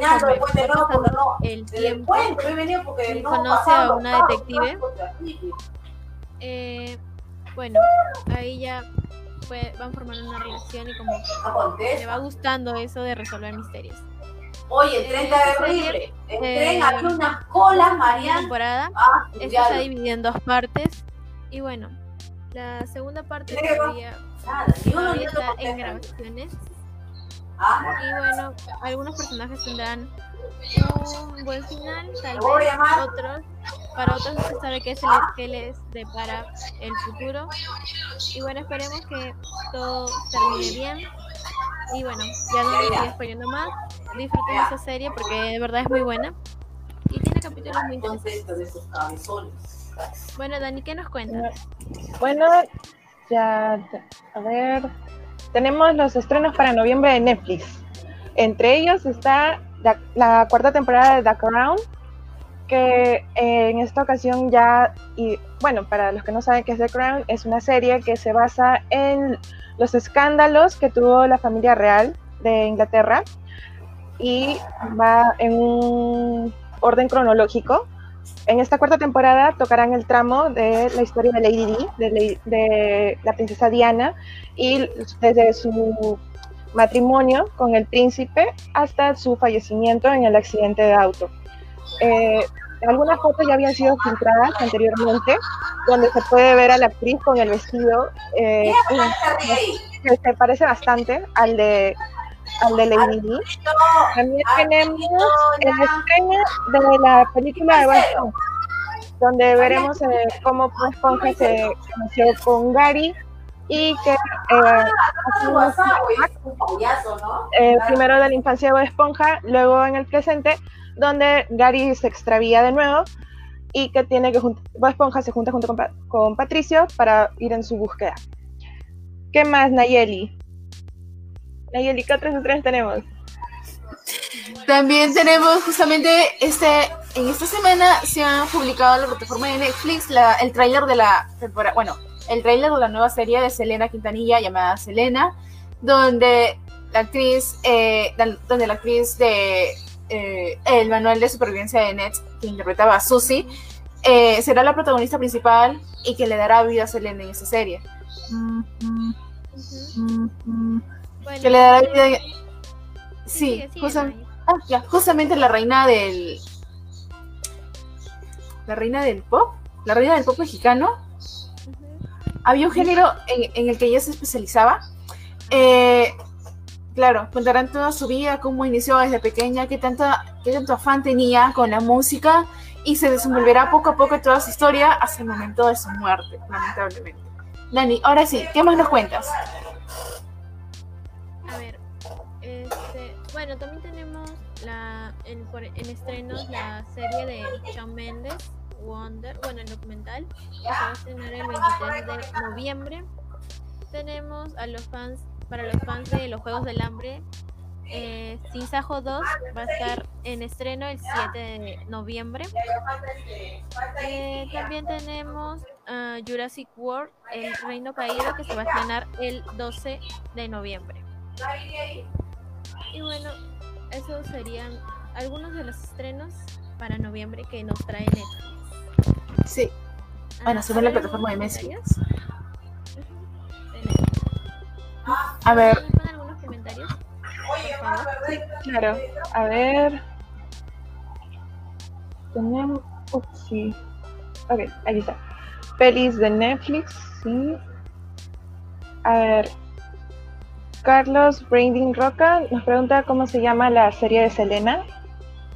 ya conforme va pasando el tiempo, él conoce a una detective. Eh, bueno, ahí ya fue, van formando una relación y como le va gustando eso de resolver misterios. Oye, el 30 de abril, el tren abrió unas colas, Mariana. temporada, ah, está dividida en dos partes. Y bueno, la segunda parte está en grabaciones. Y bueno, algunos personajes tendrán un buen final, tal vez otros, para otros no se sabe qué, es el, qué les depara el futuro. Y bueno, esperemos que todo termine bien. Y bueno, ya no estoy spoilando más. Disfruten esa serie porque de verdad es muy buena. Y tiene capítulos muy interesantes. Bueno, Dani, ¿qué nos cuentas? Bueno, ya, a ver, tenemos los estrenos para noviembre de Netflix. Entre ellos está la, cuarta temporada de The Crown, que en esta ocasión ya, y bueno, para los que no saben qué es The Crown, es una serie que se basa en los escándalos que tuvo la familia real de Inglaterra y va en un orden cronológico en esta cuarta temporada tocarán el tramo de la historia de Lady Di, de, la princesa Diana, y desde su matrimonio con el príncipe hasta su fallecimiento en el accidente de auto. Eh, algunas fotos ya habían sido filtradas anteriormente, donde se puede ver a la actriz con el vestido eh, que se parece bastante al de al de Lady Di. También tenemos el estreno de la película de Bob donde veremos eh, cómo Bob Esponja se conoció con Gary y que eh, eh, primero de la infancia de Bob Esponja, luego en el presente, donde Gary se extravía de nuevo y que tiene que Bob Esponja se junta junto con, con Patricio para ir en su búsqueda. ¿Qué más, Nayeli? Nayeli, ¿qué otras estrenos tenemos? También tenemos justamente este, en esta semana se ha publicado en la plataforma de Netflix la, el tráiler de la temporada, bueno, el tráiler de la nueva serie de Selena Quintanilla llamada Selena, donde la actriz, eh, donde la actriz de eh, El Manual de Supervivencia de Net, que interpretaba a Susie, eh, será la protagonista principal y que le dará vida a Selena en esa serie. Que le dará vida. Sí, ah, justamente la reina del. La reina del pop. La reina del pop mexicano. Había un género en, el que ella se especializaba. Eh, claro, contarán toda su vida, cómo inició desde pequeña, qué, tanta, qué tanto afán tenía con la música y se desenvolverá poco a poco toda su historia hasta el momento de su muerte, lamentablemente. Dani, ahora sí, ¿qué más nos cuentas? Bueno, también tenemos la, en, en estrenos la serie de Shawn Mendes, Wonder, bueno, el documental, que se va a estrenar el 23 de noviembre. Tenemos a los fans, para los fans de los Juegos del Hambre, eh, Sin Sajo 2 va a estar en estreno el 7 de noviembre. Eh, también tenemos uh, Jurassic World, El Reino Caído, que se va a estrenar el 12 de noviembre. Y bueno, esos serían algunos de los estrenos para noviembre que nos trae Netflix. Sí. Ah, Bueno, según la ¿hay plataforma de Messi. Netflix. A ver, ¿Me ponen algunos comentarios? Claro, a ver. Tenemos. Ups, sí. Ok, aquí está. Pelis de Netflix, sí. A ver. Carlos Branding Roca nos pregunta cómo se llama la serie de Selena.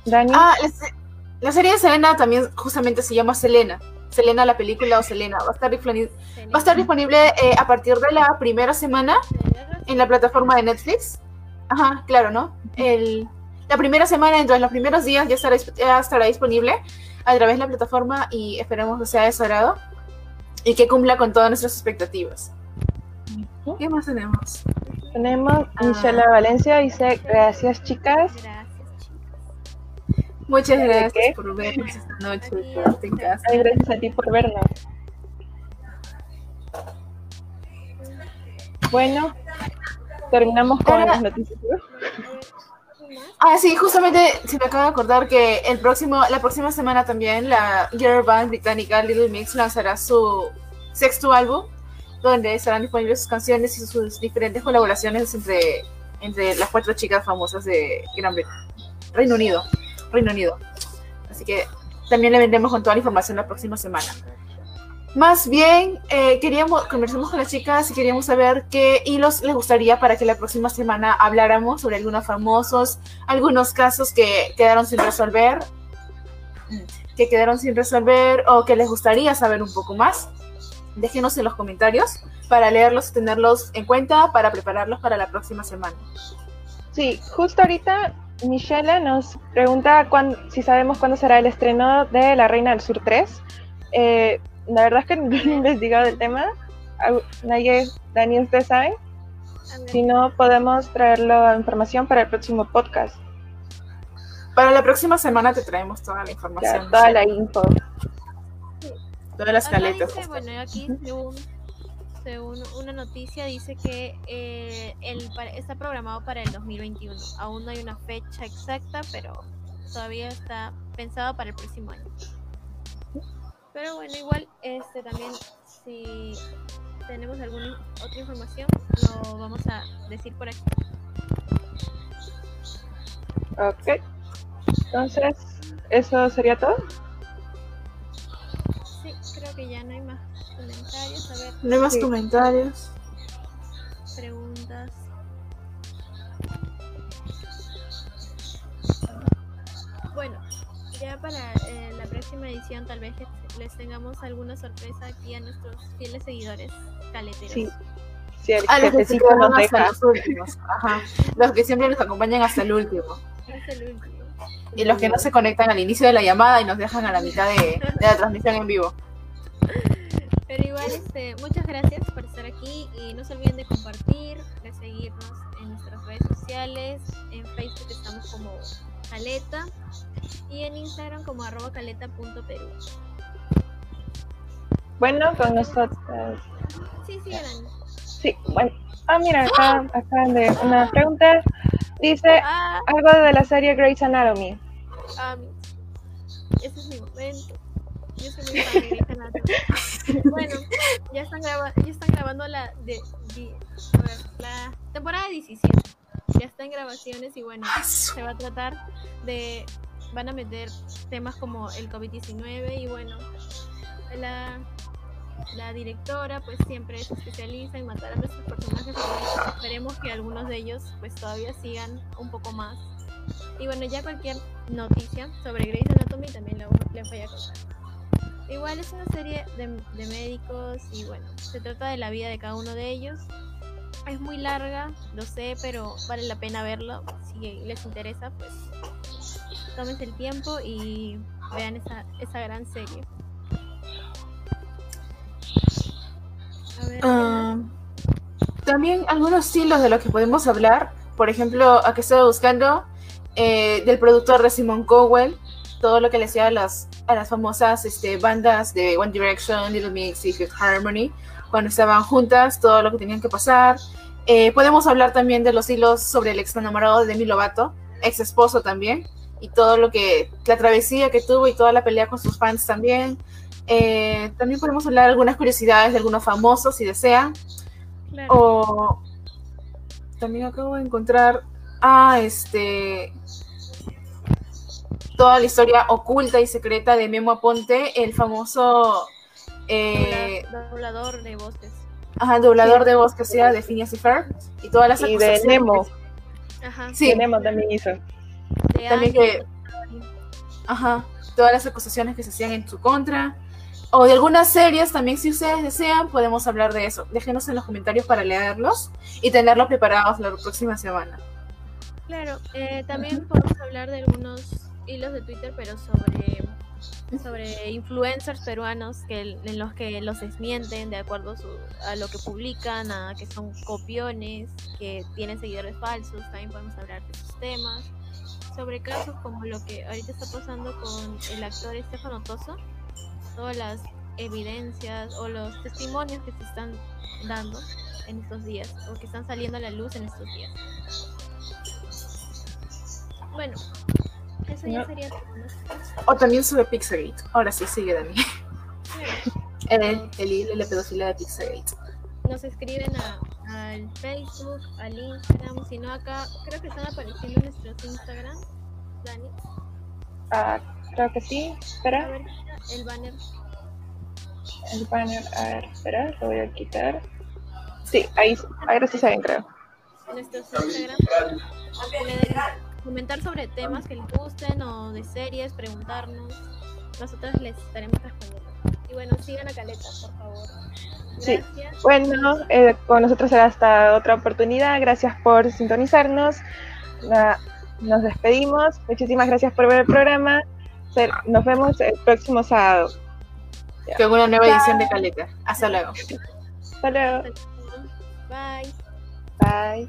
Dani. ah, la, se- la serie de Selena también justamente se llama Selena. Selena la película o Selena. Va a estar disponible, va a estar disponible eh, a partir de la primera semana en la plataforma de Netflix. Ajá, claro, ¿no? El, la primera semana, dentro de los primeros días, ya estará, disp- ya estará disponible a través de la plataforma y esperemos que sea de su agrado y que cumpla con todas nuestras expectativas. ¿Qué más tenemos? Tenemos ah. Michelle Valencia, dice gracias chicas. Gracias, chicos. Muchas ¿De gracias qué? por vernos esta noche, en casa. Ay, gracias a ti por vernos. Bueno, terminamos con Ahora- las noticias. Ah, sí, justamente se me acaba de acordar que el próximo, la próxima semana también la girl band británica Little Mix lanzará su sexto álbum, donde estarán disponibles sus canciones y sus diferentes colaboraciones entre, entre las cuatro chicas famosas de Gran Bretaña, Reino Unido, Reino Unido. Así que también le vendremos con toda la información la próxima semana. Más bien, eh, queríamos, conversamos con las chicas y queríamos saber qué hilos les gustaría para que la próxima semana habláramos sobre algunos famosos, algunos casos que quedaron sin resolver, que quedaron sin resolver o que les gustaría saber un poco más. Déjenos en los comentarios para leerlos y tenerlos en cuenta para prepararlos para la próxima semana. Sí, justo ahorita Michelle nos pregunta cuán- si sabemos cuándo será el estreno de La Reina del Sur 3. Eh, la verdad es que no he investigado el tema. Nadie, Dani, ¿ustedes saben? Si no, podemos traerlo a información para el próximo podcast. Para la próxima semana te traemos toda la Ya, información, toda la info. Todas las caletas. dice, bueno, aquí según, según una noticia dice que eh, el, está programado para el 2021. Aún no hay una fecha exacta, pero todavía está pensado para el próximo año. Pero bueno, igual este también si tenemos alguna otra información lo vamos a decir por aquí. Ok. Entonces, ¿eso sería todo? Sí, creo que ya no hay más comentarios. A ver, No hay más Sí. comentarios. preguntas. Bueno, ya para eh, la próxima edición tal vez les, tengamos alguna sorpresa aquí a nuestros fieles seguidores caleteros. Sí. Si el Ah, los que jefecito nos hasta los últimos. Ajá. Los que siempre nos acompañan hasta el último. Es el último. Y los que no se conectan al inicio de la llamada y nos dejan a la mitad de, de la transmisión en vivo. Pero igual, este, muchas gracias por estar aquí y no se olviden de compartir, de seguirnos en nuestras redes sociales. En Facebook estamos como Caleta y en Instagram como arroba caleta.perú. Bueno, con nosotros. Sí, sí, Dani. Sí, bueno. Ah, mira, acá, acá de una pregunta. Dice Ah, algo de la serie Grey's Anatomy. ah, ese es mi momento. Yo soy muy fan de Grey's Anatomy. Bueno, ya están, graba- ya están grabando la, de, ver, la temporada 17. Ya está en grabaciones y bueno, se va a tratar de. Van a meter temas como el COVID-19 y bueno, la, la directora pues siempre se especializa en matar a nuestros personajes favoritos. Esperemos que algunos de ellos pues todavía sigan un poco más. Y bueno, ya cualquier noticia sobre Grey's Anatomy también lo, les voy a contar. Igual es una serie de, de médicos y bueno, se trata de la vida de cada uno de ellos. Es muy larga, lo sé, pero vale la pena verlo. Si les interesa, pues tómense el tiempo y vean esa, esa gran serie. ¿Qué? Ah, también algunos estilos de los que podemos hablar. Por ejemplo, a que estaba buscando eh, del productor de Simon Cowell, todo lo que le hacía a las, a las famosas este, bandas de One Direction, Little Mix y Fifth Harmony, cuando estaban juntas, todo lo que tenían que pasar. Eh, podemos hablar también de los hilos sobre el ex enamorado de Demi Lovato, ex esposo también, y todo lo que, la travesía que tuvo y toda la pelea con sus fans también. Eh, también podemos hablar de algunas curiosidades de algunos famosos si desean. Claro. O también acabo de encontrar a este toda la historia oculta y secreta de Memo Aponte, el famoso eh, Dobla- doblador de voces. ajá, doblador de voz que sea de Phineas y Ferb y todas las Y de acusaciones Nemo. que- Ajá. Sí, Tenemos también hizo. de también Ángel. Ajá, todas las acusaciones que se hacían en su contra. O de algunas series también, si ustedes desean, podemos hablar de eso. Déjenos en los comentarios para leerlos y tenerlos preparados la próxima semana. Claro, eh, también podemos hablar de algunos hilos de Twitter, pero sobre, sobre influencers peruanos que, en los que los desmienten de acuerdo a, su- a lo que publican, a que son copiones, que tienen seguidores falsos. También podemos hablar de esos temas. Sobre casos como lo que ahorita está pasando con el actor Estefano Toso, todas las evidencias o los testimonios que se están dando en estos días o que están saliendo a la luz en estos días. Bueno, eso ya No. sería todo. O también sobre Pixelgate. Ahora sí, sigue Dani. Claro. El, el de la pedofilia de Pixelgate. Nos escriben a- al Facebook, al Instagram, si no acá, creo que están apareciendo en nuestros Instagram, Dani. Ah, creo que sí. A Espera, ver, el banner. el banner. A ver, espera, lo voy a quitar. Sí, ahí, ahora sí saben, creo. nuestros Instagram. Comentar sobre temas que les gusten o de series, preguntarnos. Nosotros les estaremos respondiendo. Y bueno, sigan a Caleta, por favor. Sí. Gracias. Bueno, eh, con nosotros será hasta otra oportunidad. Gracias por sintonizarnos. Na- nos despedimos. Muchísimas gracias por ver el programa. Ser- Nos vemos el próximo sábado. Con una nueva edición de Caleta. Hasta luego. Hasta luego. Bye. Bye.